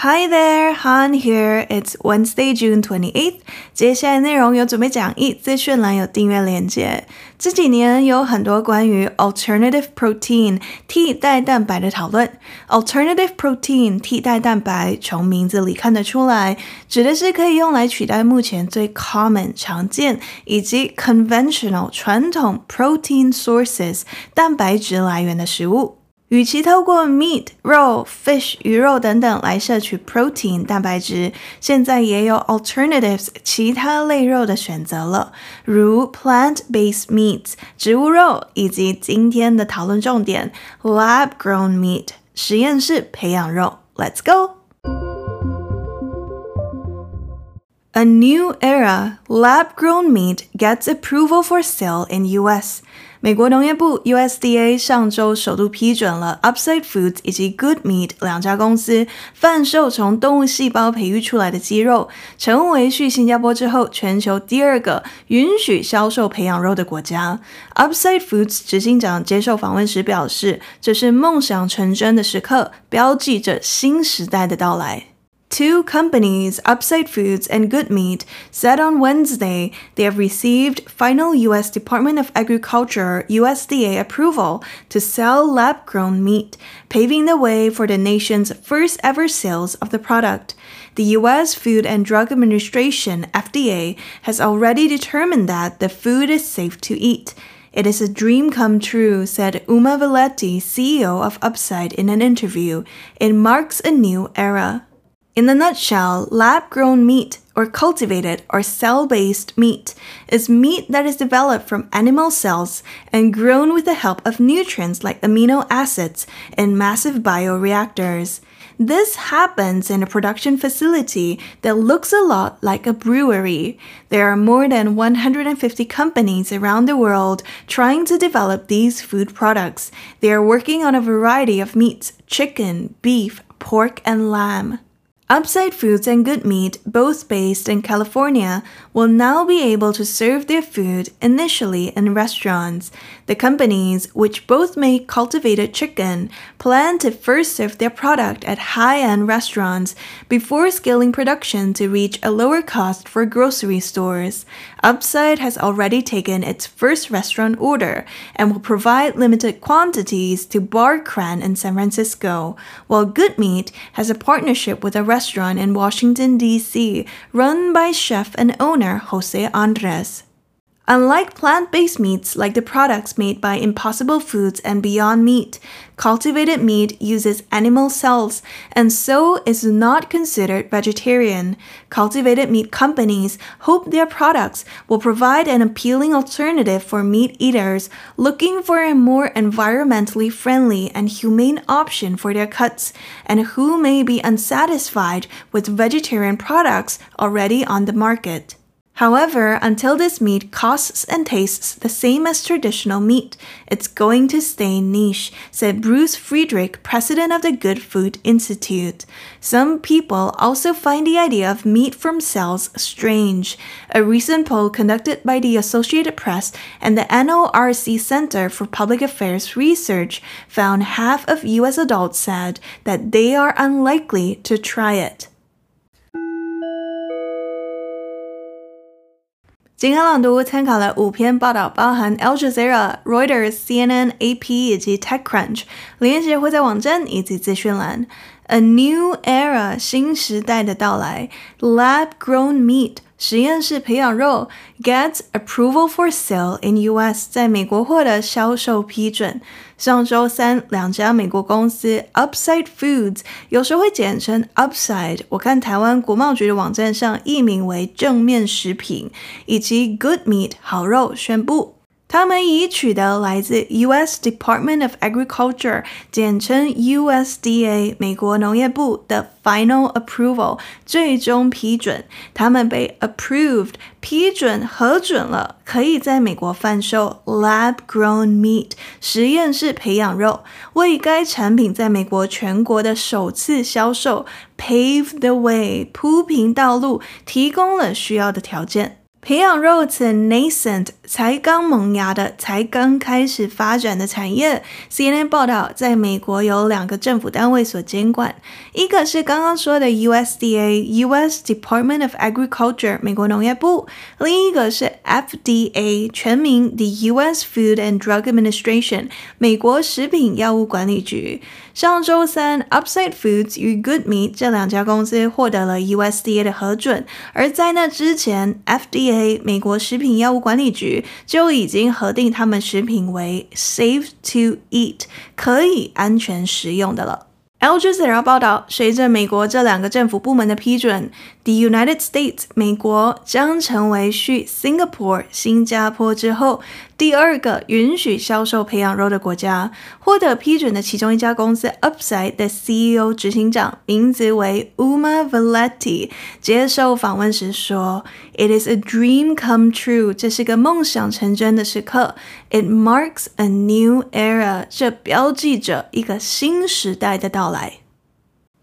Hi there, Han here. It's Wednesday, June 28th. 接下来内容有准备讲义，资讯栏有订阅链接。这几年有很多关于 alternative protein 替代蛋白的讨论。alternative protein 替代蛋白，从名字里看得出来，指的是可以用来取代目前最 common 常见以及 conventional 传统 protein sources 蛋白质来源的食物。 与其透过 meat 肉、fish 鱼肉等等来摄取 protein 蛋白质，现在也有 alternatives 其他类肉的选择了，如 plant-based meats 植物肉，以及今天的讨论重点 lab-grown meat 实验室培养肉。Let's go! A new era lab-grown meat gets approval for sale in U.S. 美国农业部 USDA 上周首度批准了 Upside Foods 以及 Good Meat 两家公司贩售从动物细胞培育出来的鸡肉，成为继新加坡之后全球第二个允许销售培养肉的国家。Upside Foods 执行长接受访问时表示：“这是梦想成真的时刻，标记着新时代的到来。” Two companies, Upside Foods and Good Meat, said on Wednesday they have received final U.S. Department of Agriculture (USDA) approval to sell lab-grown meat, paving the way for the nation's first-ever sales of the product. The U.S. Food and Drug Administration (FDA) has already determined that the food is safe to eat. It is a dream come true, said Uma Valetti, CEO of Upside, in an interview. It marks a new era. In a nutshell, lab-grown meat, or cultivated or cell-based meat, is meat that is developed from animal cells and grown with the help of nutrients like amino acids in massive bioreactors. This happens in a production facility that looks a lot like a brewery. There are more than 150 companies around the world trying to develop these food products. They are working on a variety of meats chicken, beef, pork, and lamb. Upside Foods and Good Meat, both based in California, will now be able to serve their food initially in restaurants. The companies, which both make cultivated chicken, plan to first serve their product at high-end restaurants before scaling production to reach a lower cost for grocery stores. Upside has already taken its first restaurant order and will provide limited quantities to Bar Cran in San Francisco, while Good Meat has a partnership with a restaurant in Washington, D.C., run by chef and owner Jose Andres. Unlike plant-based meats like the products made by Impossible Foods and Beyond Meat, cultivated meat uses animal cells and so is not considered vegetarian. Cultivated meat companies hope their products will provide an appealing alternative for meat eaters looking for a more environmentally friendly and humane option for their cuts and who may be unsatisfied with vegetarian products already on the market. However, until this meat costs and tastes the same as traditional meat, it's going to stay niche, said Bruce Friedrich, president of the Good Food Institute. Some people also find the idea of meat from cells strange. A recent poll conducted by the Associated Press and the NORC Center for Public Affairs Research found half of US adults said that they are unlikely to try it. 今天朗读参考了五篇报道，包含 Al Jazeera、Reuters、CNN、AP 以及 TechCrunch，连杰会在网站以及资讯栏。A new era，新时代的到来。Lab-grown meat。实验室培养肉，get approval for sale in U.S. 在美国获得销售批准。上周三，两家美国公司 Upside Foods，有时候会简称 Upside，我看台湾国贸局的网站上译名为正面食品，以及 Good Meat 好肉宣布。他们已取得来自 U.S. Department of Agriculture，简称 USDA，美国农业部的 Final Approval，最终批准。他们被 Approved，批准核准了，可以在美国贩售 Lab-grown meat，实验室培养肉，为该产品在美国全国的首次销售 Pave the way，铺平道路，提供了需要的条件。培养肉此 nascent 才刚萌芽的、才刚开始发展的产业。CNN 报道，在美国有两个政府单位所监管，一个是刚刚说的 USDA（U.S. Department of Agriculture，美国农业部），另一个是 FDA（ 全名 The U.S. Food and Drug Administration，美国食品药物管理局）。上周三，Upside Foods 与 Good Meat 这两家公司获得了 USDA 的核准，而在那之前，FDA 美国食品药物管理局就已经核定他们食品为 Safe to Eat，可以安全食用的了。L.G. 然后报道，随着美国这两个政府部门的批准，The United States 美国将成为继 Singapore 新加坡之后第二个允许销售培养肉的国家。获得批准的其中一家公司 Upside 的 CEO 执行长名字为 Uma Valeti，接受访问时说：“It is a dream come true，这是个梦想成真的时刻。It marks a new era，这标记着一个新时代的到来。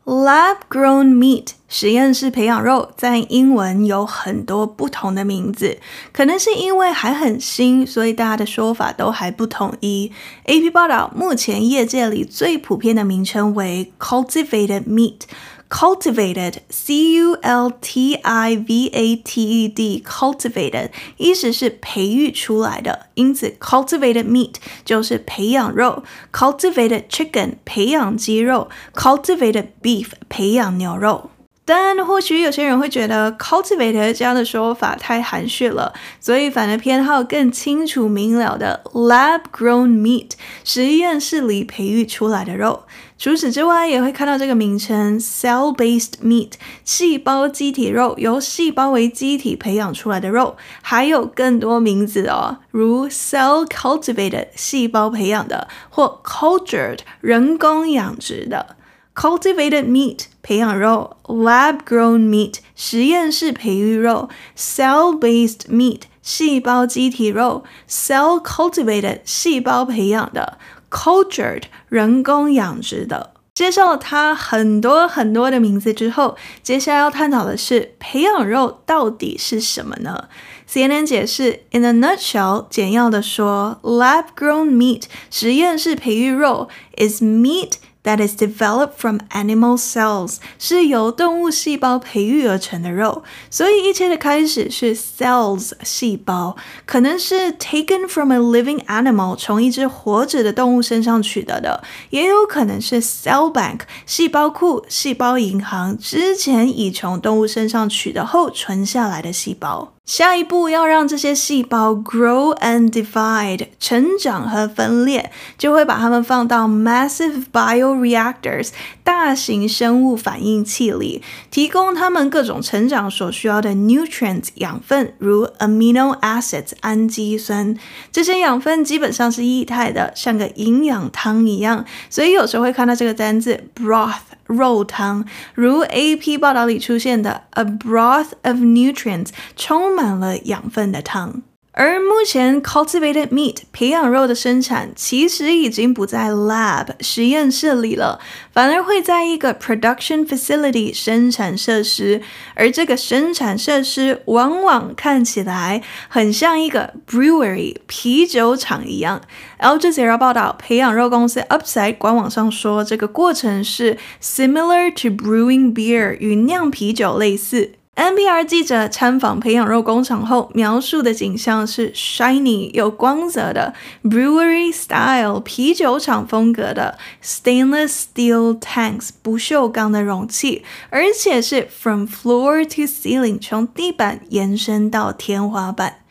Lab-grown meat 实验室培养肉在英文有很多不同的名字，可能是因为还很新，所以大家的说法都还不统一。AP 报道，目前业界里最普遍的名称为 cultivated meat。Cultivated, C-U-L-T-I-V-A-T-E-D, cultivated，意思是培育出来的，因此 cultivated meat 就是培养肉，cultivated chicken 培养鸡肉，cultivated beef 培养牛肉。 但或许有些人会觉得 cultivated 这样的说法太含蓄了，所以反而偏好更清楚明了的 lab-grown meat，实验室里培育出来的肉。除此之外，也会看到这个名称 cell-based meat，细胞基体肉，由细胞为基体培养出来的肉，还有更多名字哦，如 cell cultivated，细胞培养的，或 cultured，人工养殖的。Cultivated meat 培养肉，lab-grown meat 实验室培育肉，cell-based meat 细胞基体肉，cell cultivated 细胞培养的，cultured 人工养殖的。介绍了它很多很多的名字之后，接下来要探讨的是培养肉到底是什么呢？CNN 解释，in a nutshell，简要的说，lab-grown meat 实验室培育肉 is meat。 That is developed from animal cells，是由动物细胞培育而成的肉，所以一切的开始是 cells 细胞，可能是 taken from a living animal，从一只活着的动物身上取得的，也有可能是 cell bank 细胞库、细胞银行，之前已从动物身上取得后存下来的细胞。下一步要让这些细胞 grow and divide 成长和分裂，就会把它们放到 massive bioreactors 大型生物反应器里，提供它们各种成长所需要的 nutrients 养分，如 amino acids 氨基酸。这些养分基本上是液态的，像个营养汤一样，所以有时候会看到这个单字 broth。肉汤，如 AP 报道里出现的 a broth of nutrients，充满了养分的汤。而目前 cultivated meat 培养肉的生产其实已经不在 lab 实验室里了，反而会在一个 production facility 生产设施，而这个生产设施往往看起来很像一个 brewery 啤酒厂一样。Al Jazeera 报道，培养肉公司 Upside 官网上说，这个过程是 similar to brewing beer 与酿啤酒类似。NPR 记者参访培养肉工厂后，描述的景象是 shiny 有光泽的 brewery style 啤酒厂风格的 stainless steel tanks 不锈钢的容器，而且是 from floor to ceiling 从地板延伸到天花板。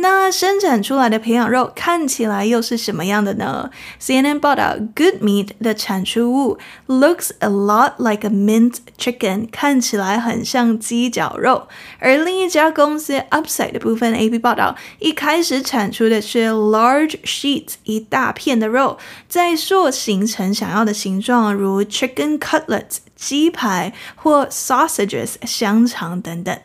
那生产出来的培养肉看起来又是什么样的呢？CNN 报道，Good Meat 的产出物 looks a lot like a minced chicken，看起来很像鸡绞肉。而另一家公司 Upside 的部分，AP 报道，一开始产出的是 large sheets，一大片的肉，再塑形成想要的形状，如 chicken cutlets，鸡排或 sausages，香肠等等。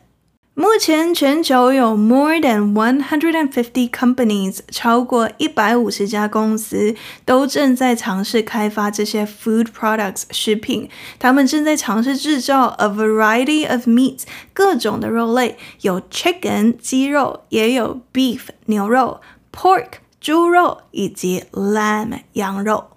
目前全球有 more than one hundred and fifty companies，超过一百五十家公司都正在尝试开发这些 food products 食品。他们正在尝试制造 a variety of meats，各种的肉类，有 chicken 鸡肉，也有 beef 牛肉，pork 猪肉，以及 lamb 羊肉。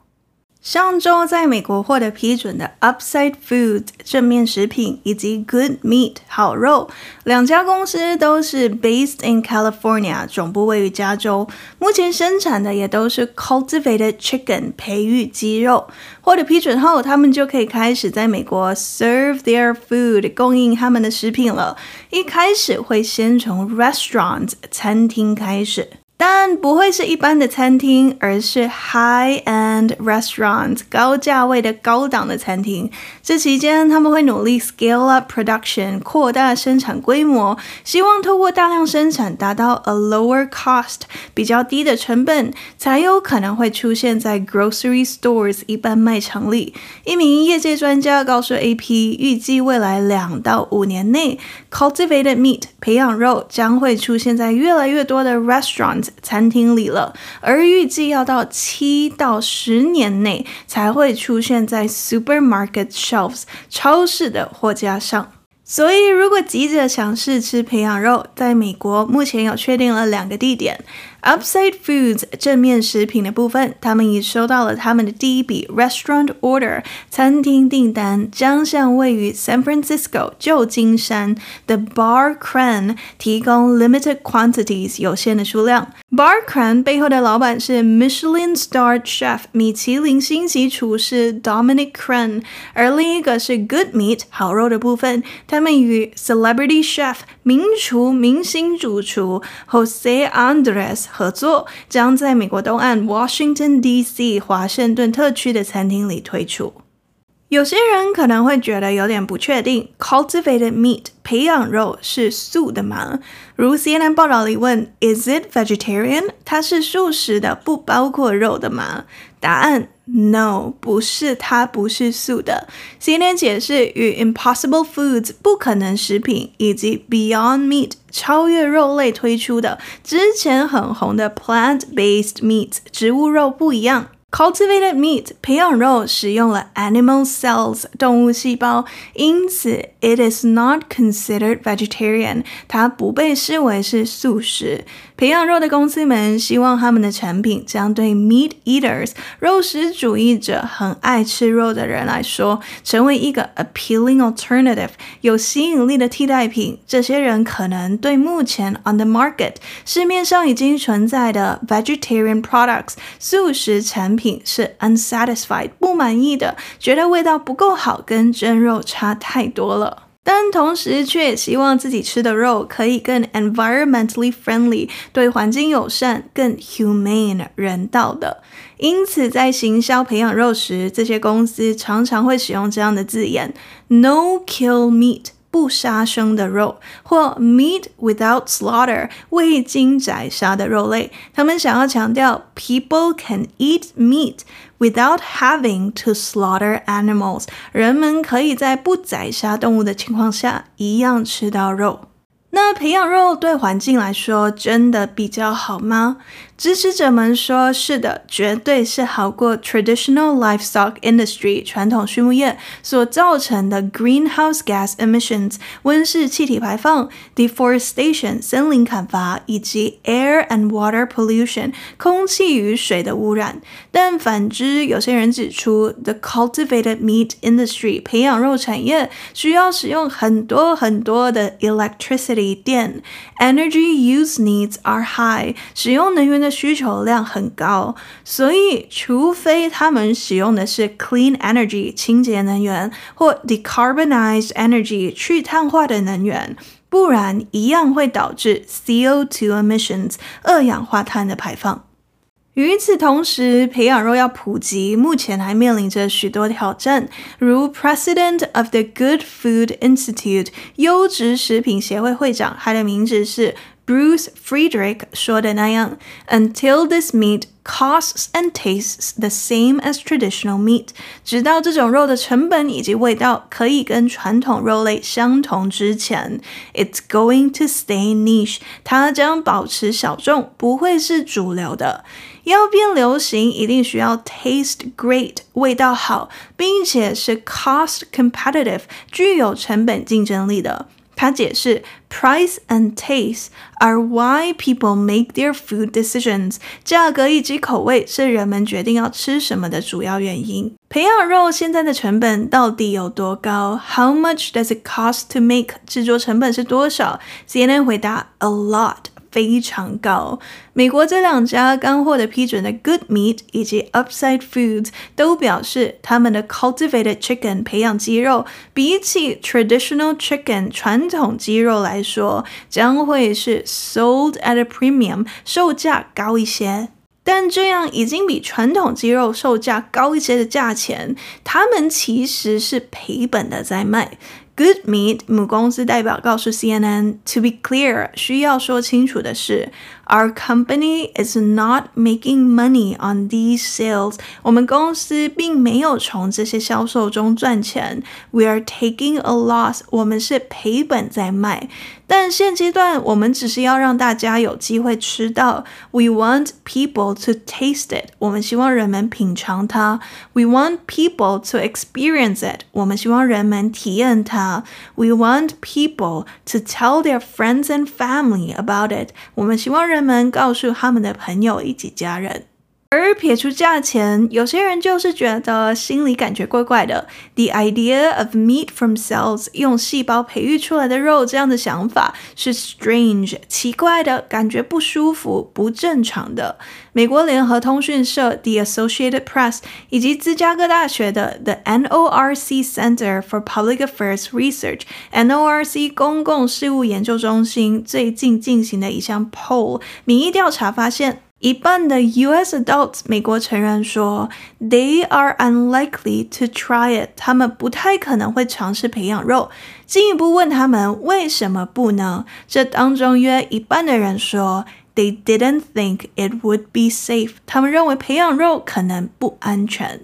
上周在美国获得批准的 Upside Food 正面食品以及 Good Meat 好肉两家公司都是 based in California，总部位于加州。目前生产的也都是 cultivated chicken 培育鸡肉。获得批准后，他们就可以开始在美国 serve their food 供应他们的食品了。一开始会先从 restaurant 餐厅开始。但不会是一般的餐厅，而是 high-end restaurant，高价位的高档的餐厅。这期间，他们会努力 scale up production，扩大生产规模，希望透过大量生产达到 a lower cost，比较低的成本，才有可能会出现在 grocery stores 一般卖场里。一名业界专家告诉 AP，预计未来两到五年内，cultivated meat 培养肉将会出现在越来越多的 restaurant。餐厅里了，而预计要到七到十年内才会出现在 supermarket shelves 超市的货架上。所以，如果急着想试吃培养肉，在美国目前有确定了两个地点。Upside Foods 正面食品的部分，他们已收到了他们的第一笔 restaurant order 餐厅订单，将向位于 San Francisco 旧金山的 Bar Cran 提供 limited quantities 有限的数量。Bar Cran 背后的老板是 Michelin Star Chef 米其林星级厨师 Dominic Crenn，而另一个是 Good Meat 好肉的部分，他们与 Celebrity Chef 名厨明星主厨 Jose Andres。合作将在美国东岸 Washington D.C. 华盛顿特区的餐厅里推出。有些人可能会觉得有点不确定，cultivated meat 培养肉是素的吗？如 CNN 报道里问，Is it vegetarian？它是素食的，不包括肉的吗？答案。No，不是，它不是素的。CNN 解释，与 Impossible Foods 不可能食品以及 Beyond Meat 超越肉类推出的之前很红的 Plant-based Meat 植物肉不一样。Cultivated meat 培养肉使用了 animal cells 动物细胞，因此 it is not considered vegetarian，它不被视为是素食。培养肉的公司们希望他们的产品将对 meat eaters 肉食主义者很爱吃肉的人来说，成为一个 appealing alternative 有吸引力的替代品。这些人可能对目前 on the market 市面上已经存在的 vegetarian products 素食产品是 unsatisfied 不满意的，觉得味道不够好，跟真肉差太多了。但同时却也希望自己吃的肉可以更 environmentally friendly，对环境友善、更 humane 人道的。因此，在行销培养肉时，这些公司常常会使用这样的字眼：no kill meat。不杀生的肉，或 meat without slaughter 未经宰杀的肉类，他们想要强调 people can eat meat without having to slaughter animals，人们可以在不宰杀动物的情况下一样吃到肉。那培养肉对环境来说真的比较好吗？支持者们说是的，绝对是好过 traditional livestock industry 传统畜牧业所造成的 greenhouse gas emissions 温室气体排放、deforestation 森林砍伐以及 air and water pollution 空气与水的污染。但反之，有些人指出，the cultivated meat industry 培养肉产业需要使用很多很多的 electricity 电，energy use needs are high 使用能源的。的需求量很高，所以除非他们使用的是 clean energy 清洁能源或 decarbonized energy 去碳化的能源，不然一样会导致 CO2 emissions 二氧化碳的排放。 与此同时，培养肉要普及，目前还面临着许多挑战。如 President of the Good Food Institute 优质食品协会会长，他的名字是 Bruce Friedrich 说的那样，Until this meat costs and tastes the same as traditional meat，直到这种肉的成本以及味道可以跟传统肉类相同之前，it's going to stay niche，它将保持小众，不会是主流的。 要变流行，一定需要 taste great，味道好，并且是 cost competitive，具有成本竞争力的。他解释，price and taste are why people make their food decisions。价格以及口味是人们决定要吃什么的主要原因。培养肉现在的成本到底有多高？How much does it cost to make？制作成本是多少？CNN 回答：A lot。 非常高。美国这两家刚获得批准的 Good Meat 以及 Upside Foods 都表示，他们的 Cultivated Chicken 培养鸡肉比起 Traditional Chicken 传统鸡肉来说，将会是 Sold at a Premium，售价高一些。但这样已经比传统鸡肉售价高一些的价钱，他们其实是赔本的在卖。Good Meat 母公司代表告诉 CNN，To be clear，需要说清楚的是 ，Our company is not making money on these sales。我们公司并没有从这些销售中赚钱。We are taking a loss。我们是赔本在卖。但现阶段，我们只是要让大家有机会吃到。We want people to taste it。我们希望人们品尝它。We want people to experience it。我们希望人们体验它。We want people to tell their friends and family about it。我们希望人 们告诉他们的朋友以及家人。而撇除价钱，有些人就是觉得心里感觉怪怪的。The idea of meat from cells，用细胞培育出来的肉，这样的想法是 strange，奇怪的，感觉不舒服、不正常的。美国联合通讯社 The Associated Press 以及芝加哥大学的 The NORC Center for Public Affairs Research（NORC 公共事务研究中心）最近进行的一项 poll 民意调查发现。一半的 U.S. adults 美国成人说，they are unlikely to try it，他们不太可能会尝试培养肉。进一步问他们为什么不呢？这当中约一半的人说，they didn't think it would be safe，他们认为培养肉可能不安全。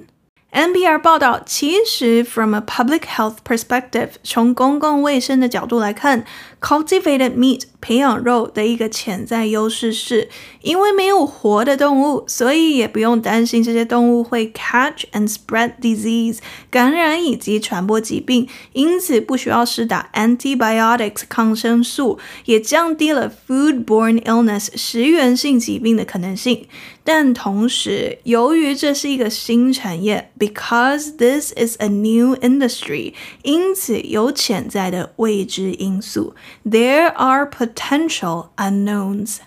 NPR 报道，其实 from a public health perspective，从公共卫生的角度来看，cultivated meat 培养肉的一个潜在优势是，因为没有活的动物，所以也不用担心这些动物会 catch and spread disease 感染以及传播疾病，因此不需要施打 antibiotics 抗生素，也降低了 foodborne illness 食源性疾病的可能性。但同时，由于这是一个新产业，because this is a new industry，因此有潜在的未知因素 ，there are potential unknowns。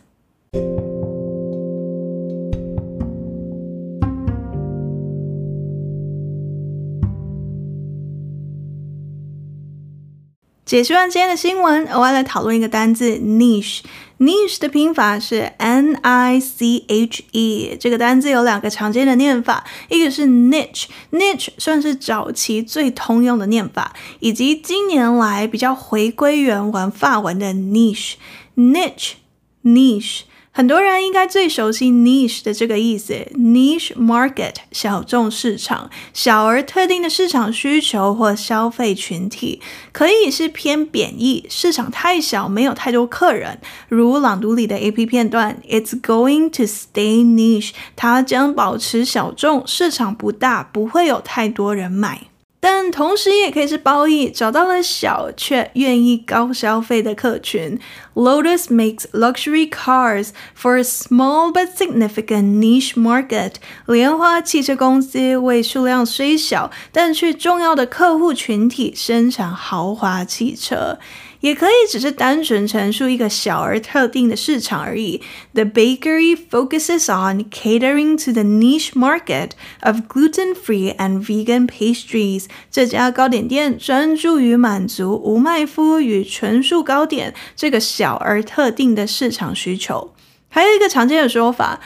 解释完今天的新闻，我要来讨论一个单字 niche。 Niche 的拼法是 n i c h e，这个单字有两个常见的念法，一个是 niche，niche 算是早期最通用的念法，以及近年来比较回归原文法文的 niche，niche，niche。很多人应该最熟悉 niche 的这个意思，niche market 小众市场，小而特定的市场需求或消费群体，可以是偏贬义，市场太小，没有太多客人，如朗读里的 AP 片段，It's going to stay niche，它将保持小众，市场不大，不会有太多人买。但同时也可以是褒义，找到了小却愿意高消费的客群。Lotus makes luxury cars for a small but significant niche market。莲花汽车公司为数量虽小但却重要的客户群体生产豪华汽车。也可以只是单纯陈述一个小而特定的市场而已。The bakery focuses on catering to the niche market of gluten-free and vegan pastries。这家糕点店专注于满足无麦麸与纯素糕点这个小而特定的市场需求。还有一个常见的说法，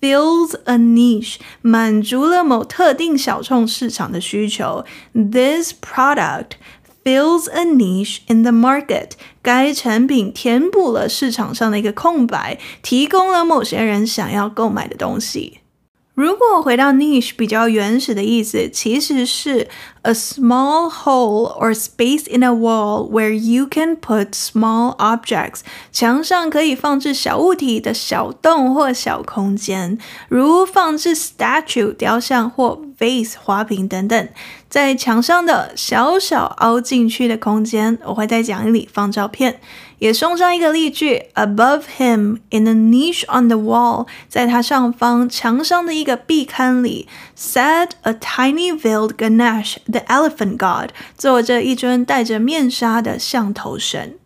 fills a niche，满足了某特定小众市场的需求。This product fills a niche in the market。该产品填补了市场上的一个空白，提供了某些人想要购买的东西。如果回到 niche 比较原始的意思，其实是 a small hole or space in a wall where you can put small objects，墙上可以放置小物体的小洞或小空间，如放置 statue 雕像或 vase 花瓶等等。在墙上的小小凹进去的空间，我会在讲义里放照片。也送上一个例句：Above him, in a niche on the wall，在他上方墙上的一个壁龛里，sat a tiny veiled Ganesh, the elephant god，坐着一尊戴着面纱的象头神。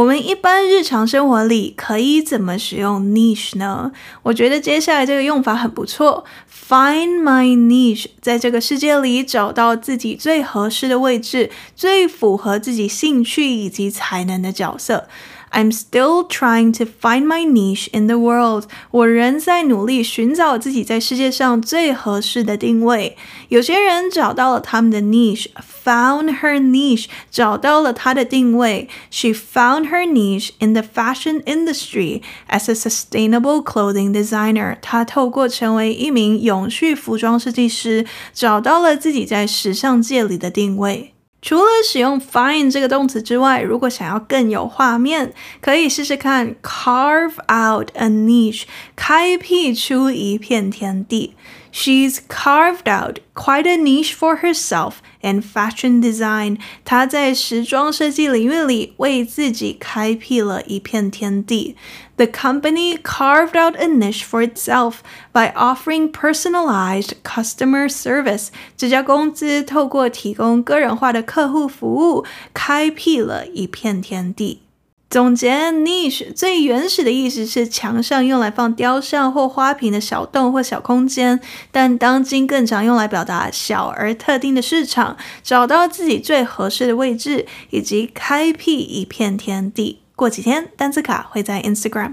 我们一般日常生活里可以怎么使用 niche 呢？我觉得接下来这个用法很不错，Find my niche，在这个世界里找到自己最合适的位置，最符合自己兴趣以及才能的角色。I'm still trying to find my niche in the world。我仍在努力寻找自己在世界上最合适的定位。有些人找到了他们的 niche，found her niche，找到了她的定位。She found her niche in the fashion industry as a sustainable clothing designer。她透过成为一名永续服装设计师，找到了自己在时尚界里的定位。除了使用 find 这个动词之外，如果想要更有画面，可以试试看 carve out a niche，开辟出一片天地。She's carved out quite a niche for herself in fashion design。她在时装设计领域里为自己开辟了一片天地。The company carved out a niche for itself by offering personalized customer service。这家公司透过提供个人化的客户服务，开辟了一片天地。总结，niche 最原始的意思是墙上用来放雕像或花瓶的小洞或小空间，但当今更常用来表达小而特定的市场，找到自己最合适的位置，以及开辟一片天地。过几天，单词卡会在 Instagram。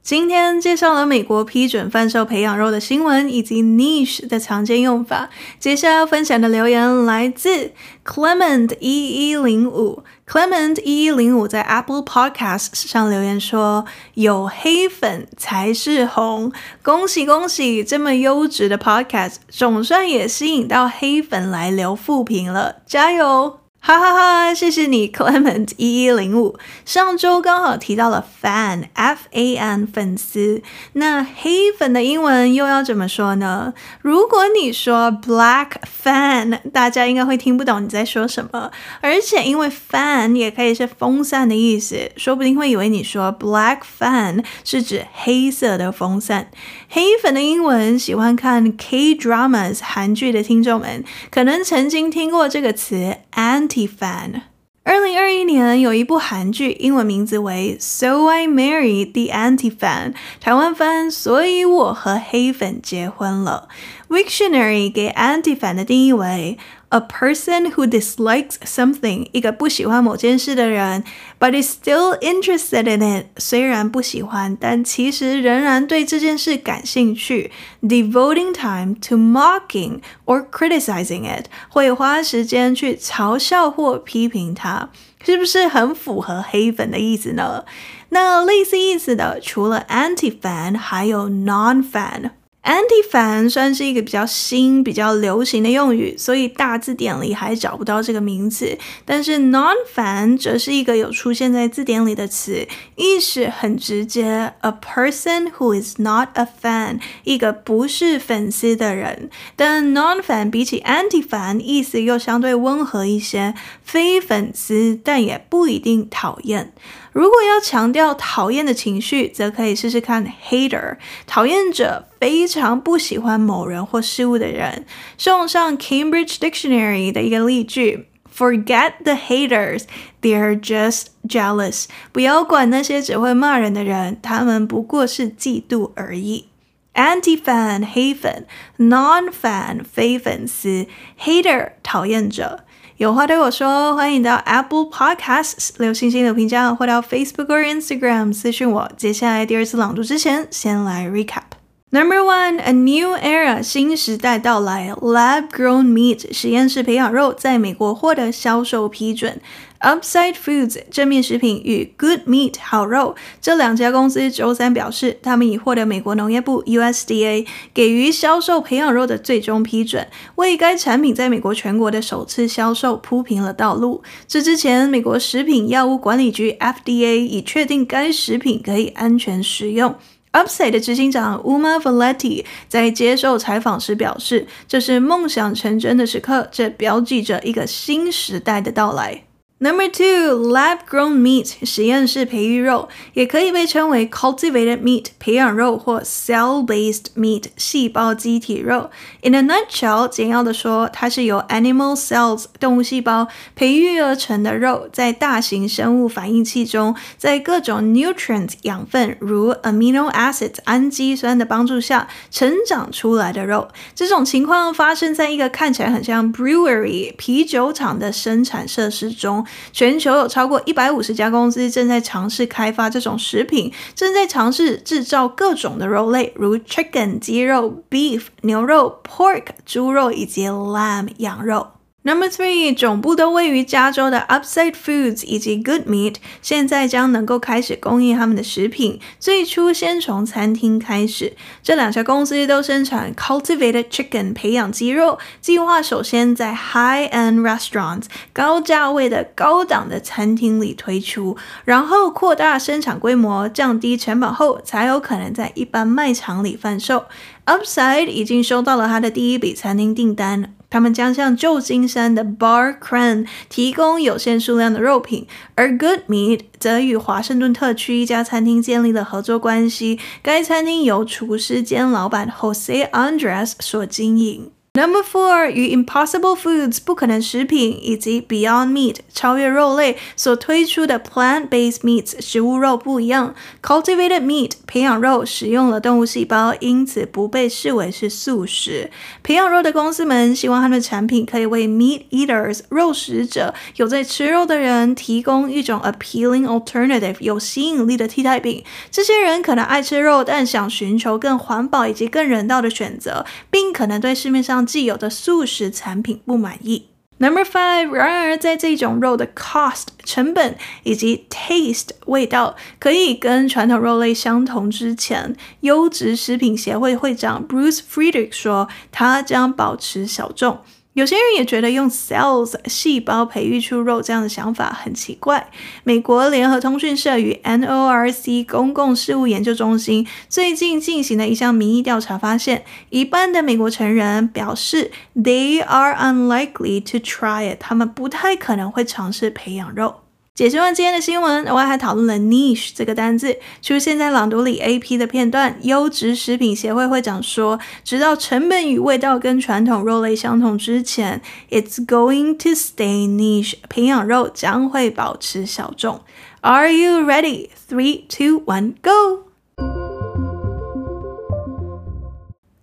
今天介绍了美国批准贩售培养肉的新闻，以及 niche 的常见用法。接下来要分享的留言来自 Clement 一一零五。Clement 一一零五在 Apple Podcast 上留言说：“有黑粉才是红，恭喜恭喜！这么优质的 Podcast，总算也吸引到黑粉来留负评了，加油！”哈哈哈！谢谢你，Clement 一一零五。上周刚好提到了 fan，F A N 粉丝。那黑粉的英文又要怎么说呢？如果你说 black fan，大家应该会听不懂你在说什么。而且因为 fan 也可以是风扇的意思，说不定会以为你说 black fan 是指黑色的风扇。黑粉的英文，喜欢看 K dramas 韩剧的听众们，可能曾经听过这个词 and anti fan，。二零二一年有一部韩剧，英文名字为《So I Married the Anti-Fan》，台湾翻，所以我和黑粉结婚了。Wiktionary 给 Anti-fan 的定义为。A person who dislikes something，一个不喜欢某件事的人，but is still interested in it。虽然不喜欢，但其实仍然对这件事感兴趣。Devoting time to mocking or criticizing it，会花时间去嘲笑或批评它，是不是很符合黑粉的意思呢？那类似意思的，除了 anti-fan，还有 non-fan。 Antifa 算是一个比较新、比较流行的用语，所以大字典里还找不到这个名词。但是 non-fan 则是一个有出现在字典里的词，意思很直接：a person who is not a fan，一个不是粉丝的人。但 non-fan 比起 Antifa 意思又相对温和一些，非粉丝，但也不一定讨厌。如果要强调讨厌的情绪，则可以试试看 hater，讨厌者，非常不喜欢某人或事物的人。送上 Cambridge Dictionary 的一个例句：Forget the haters, they're just jealous。不要管那些只会骂人的人，他们不过是嫉妒而已。Anti-fan 黑粉，Non-fan 非粉丝，Hater 讨厌者。有话对我说，欢迎到 Apple Podcasts 留星星留评价，或到 Facebook 或 Instagram 私讯我。接下来第二次朗读之前，先来 recap。Number one, a new era，新时代到来。Lab-grown meat，实验室培养肉，在美国获得销售批准。Upside Foods 正面食品与 Good Meat 好肉这两家公司周三表示，他们已获得美国农业部 USDA 给予销售培养肉的最终批准，为该产品在美国全国的首次销售铺平了道路。这之前，美国食品药物管理局 FDA 已确定该食品可以安全食用。Upside 的执行长 Uma Valeti 在接受采访时表示：“这是梦想成真的时刻，这标记着一个新时代的到来。” Number two, lab-grown meat 实验室培育肉，也可以被称为 cultivated meat 培养肉或 cell-based meat 细胞基体肉。In a nutshell，简要的说，它是由 animal cells 动物细胞培育而成的肉，在大型生物反应器中，在各种 nutrient 养分如 amino acids 氨基酸的帮助下成长出来的肉。这种情况发生在一个看起来很像 brewery 啤酒厂的生产设施中。全球有超过一百五十家公司正在尝试开发这种食品，正在尝试制造各种的肉类，如 chicken 鸡肉、beef 牛肉、pork 猪肉以及 lamb 羊肉。Number three，总部都位于加州的 Upside Foods 以及 Good Meat，现在将能够开始供应他们的食品。最初先从餐厅开始，这两家公司都生产 Cultivated Chicken 培养鸡肉，计划首先在 High End Restaurants 高价位的高档的餐厅里推出，然后扩大生产规模，降低成本后，才有可能在一般卖场里贩售。Upside 已经收到了他的第一笔餐厅订单。他们将向旧金山的 Bar Crane 提供有限数量的肉品，而 Good Meat 则与华盛顿特区一家餐厅建立了合作关系。该餐厅由厨师兼老板 Jose Andres 所经营。Number four，与 Impossible Foods 不可能食品以及 Beyond Meat 超越肉类所推出的 Plant-based meats 食物肉不一样，Cultivated Meat 培养肉使用了动物细胞，因此不被视为是素食。培养肉的公司们希望他们的产品可以为 Meat Eaters 肉食者有在吃肉的人提供一种 appealing alternative 有吸引力的替代品。这些人可能爱吃肉，但想寻求更环保以及更人道的选择，并可能对市面上既有的素食产品不满意。Number five，然而在这种肉的 cost 成本以及 taste 味道可以跟传统肉类相同之前，优质食品协会会长 Bruce Friedrich 说，他将保持小众。有些人也觉得用 cells 细胞培育出肉这样的想法很奇怪。美国联合通讯社与 NORC 公共事务研究中心最近进行的一项民意调查发现，一半的美国成人表示 they are unlikely to try it，他们不太可能会尝试培养肉。解释完今天的新闻，我还讨论了 niche 这个单字，出现在朗读里 AP 的片段。优质食品协会会长说，直到成本与味道跟传统肉类相同之前，it's going to stay niche。培养肉将会保持小众。Are you ready? Three, two, one, go!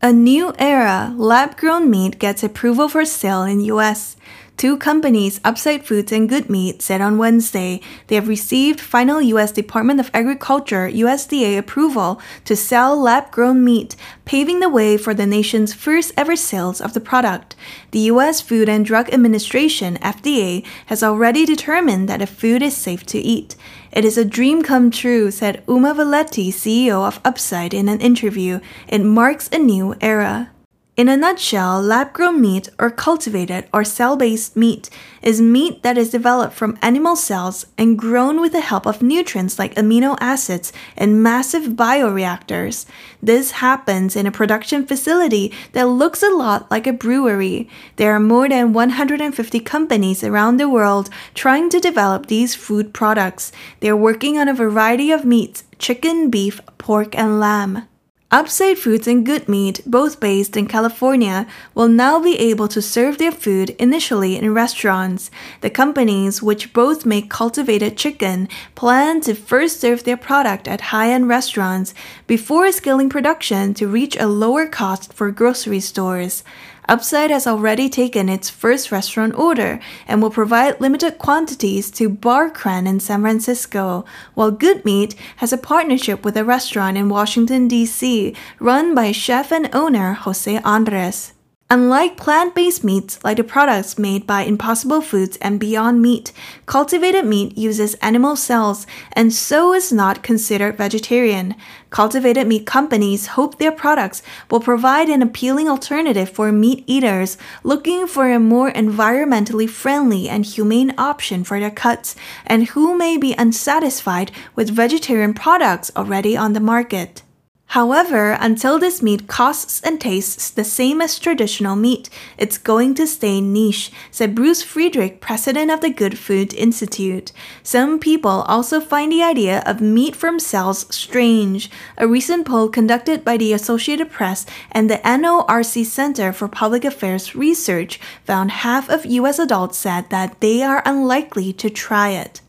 A new era lab-grown meat gets approval for sale in U.S. Two companies, Upside Foods and Good Meat, said on Wednesday they have received final U.S. Department of Agriculture USDA approval to sell lab-grown meat, paving the way for the nation's first ever sales of the product. The U.S. Food and Drug Administration (FDA) has already determined that the food is safe to eat. It is a dream come true, said Uma Valeti, CEO of Upside, in an interview. It marks a new era. In a nutshell, lab grown meat, or cultivated or cell based meat, is meat that is developed from animal cells and grown with the help of nutrients like amino acids in massive bioreactors. This happens in a production facility that looks a lot like a brewery. There are more than 150 companies around the world trying to develop these food products. They're working on a variety of meats chicken, beef, pork, and lamb. Upside Foods and Good Meat, both based in California, will now be able to serve their food initially in restaurants. The companies, which both make cultivated chicken, plan to first serve their product at high end restaurants before scaling production to reach a lower cost for grocery stores. Upside has already taken its first restaurant order and will provide limited quantities to Bar Cran in San Francisco, while Good Meat has a partnership with a restaurant in Washington, D.C., run by chef and owner Jose Andres. Unlike plant based meats like the products made by Impossible Foods and Beyond Meat, cultivated meat uses animal cells and so is not considered vegetarian. Cultivated meat companies hope their products will provide an appealing alternative for meat eaters looking for a more environmentally friendly and humane option for their cuts and who may be unsatisfied with vegetarian products already on the market. However, until this meat costs and tastes the same as traditional meat, it's going to stay niche, said Bruce Friedrich, president of the Good Food Institute. Some people also find the idea of meat from cells strange. A recent poll conducted by the Associated Press and the NORC Center for Public Affairs Research found half of US adults said that they are unlikely to try it.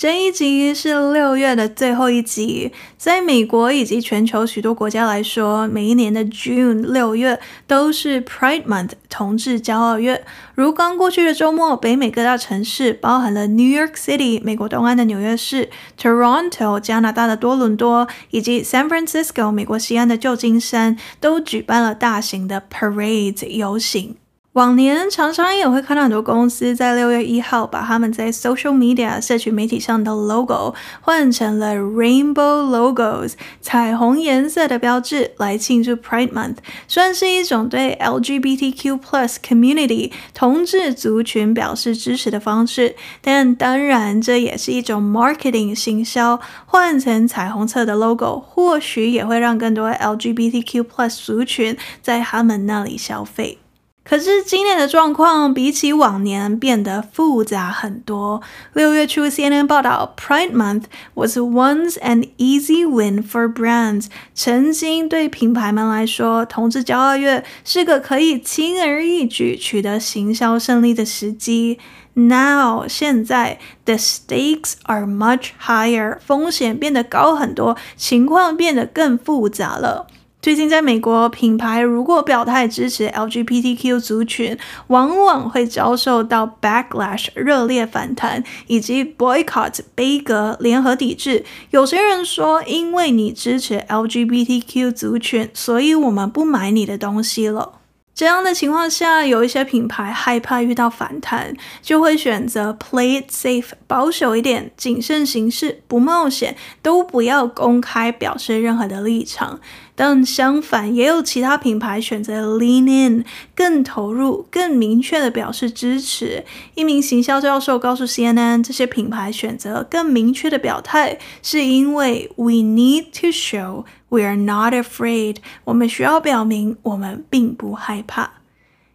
这一集是六月的最后一集。在美国以及全球许多国家来说，每一年的 June 六月都是 Pride Month 同志骄傲月。如刚过去的周末，北美各大城市，包含了 New York City 美国东岸的纽约市、Toronto 加拿大的多伦多，以及 San Francisco 美国西岸的旧金山，都举办了大型的 Parade 游行。往年常常也会看到很多公司在六月一号把他们在 social media 社群媒体上的 logo 换成了 rainbow logos 彩虹颜色的标志来庆祝 Pride Month，算是一种对 LGBTQ plus community 同志族群表示支持的方式。但当然，这也是一种 marketing 行销，换成彩虹色的 logo，或许也会让更多 LGBTQ plus 族群在他们那里消费。可是今年的状况比起往年变得复杂很多。六月初，CNN 报道，Pride Month was once an easy win for brands。曾经对品牌们来说，同志骄傲月是个可以轻而易举取得行销胜利的时机。Now，现在，the stakes are much higher，风险变得高很多，情况变得更复杂了。最近在美国，品牌如果表态支持 LGBTQ 族群，往往会遭受到 backlash 热烈反弹，以及 boycott 杯葛联合抵制。有些人说，因为你支持 LGBTQ 族群，所以我们不买你的东西了。这样的情况下，有一些品牌害怕遇到反弹，就会选择 play it safe，保守一点，谨慎行事，不冒险，都不要公开表示任何的立场。但相反，也有其他品牌选择 lean in，更投入，更明确地表示支持。一名行销教授告诉 CNN，这些品牌选择更明确的表态，是因为 we need to show。We are not afraid。我们需要表明，我们并不害怕。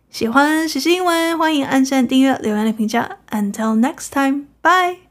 喜欢时事英文，欢迎按赞、订阅、留言的评价。Until next time，bye。